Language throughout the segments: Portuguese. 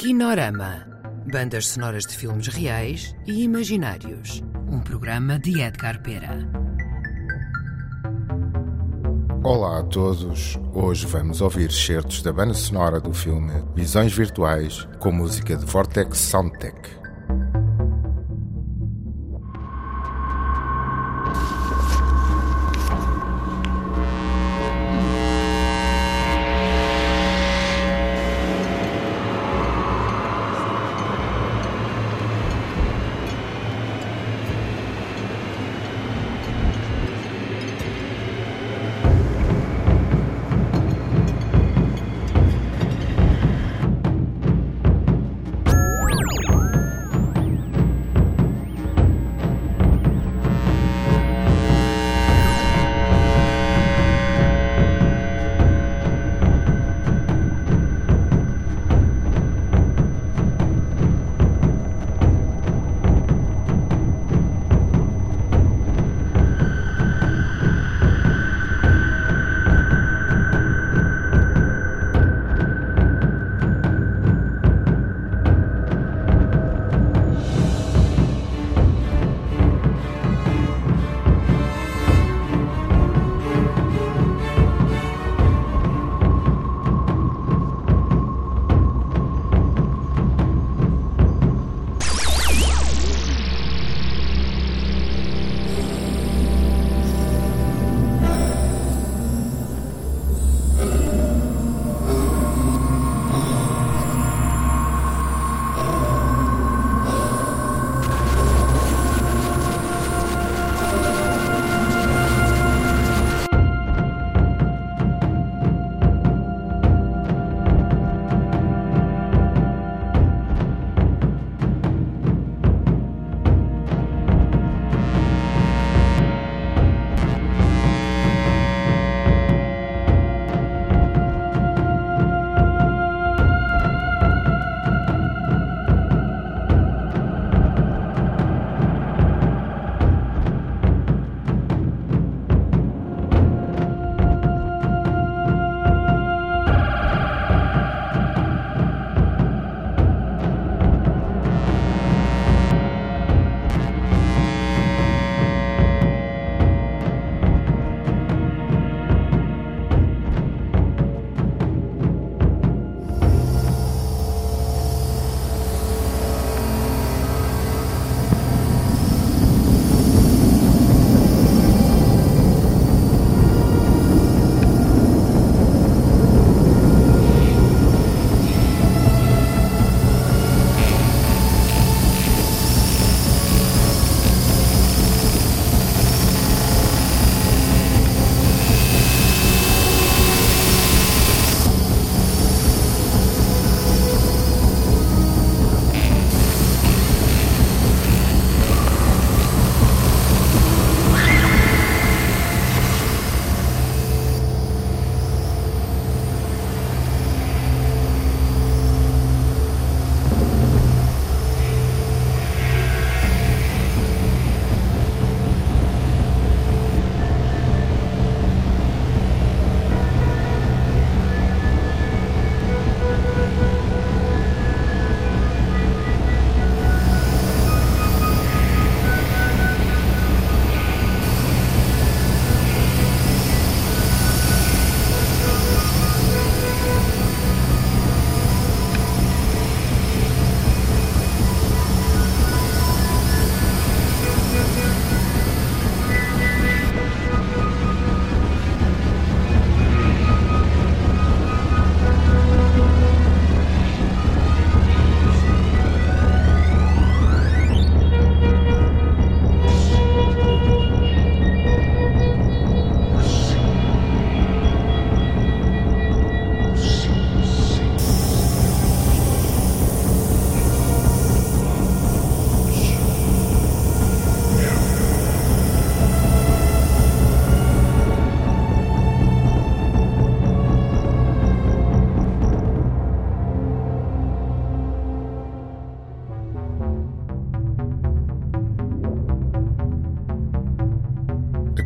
Kinorama. Bandas sonoras de filmes reais e imaginários. Um programa de Edgar Pera. Olá a todos. Hoje vamos ouvir certos da banda sonora do filme Visões Virtuais com música de Vortex Soundtech.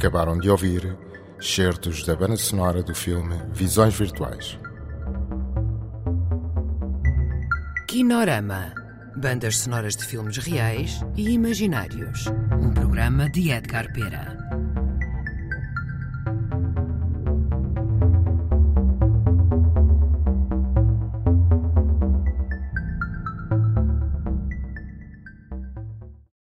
Acabaram de ouvir certos da banda sonora do filme Visões Virtuais. Kinorama. Bandas sonoras de filmes reais e imaginários. Um programa de Edgar Pera.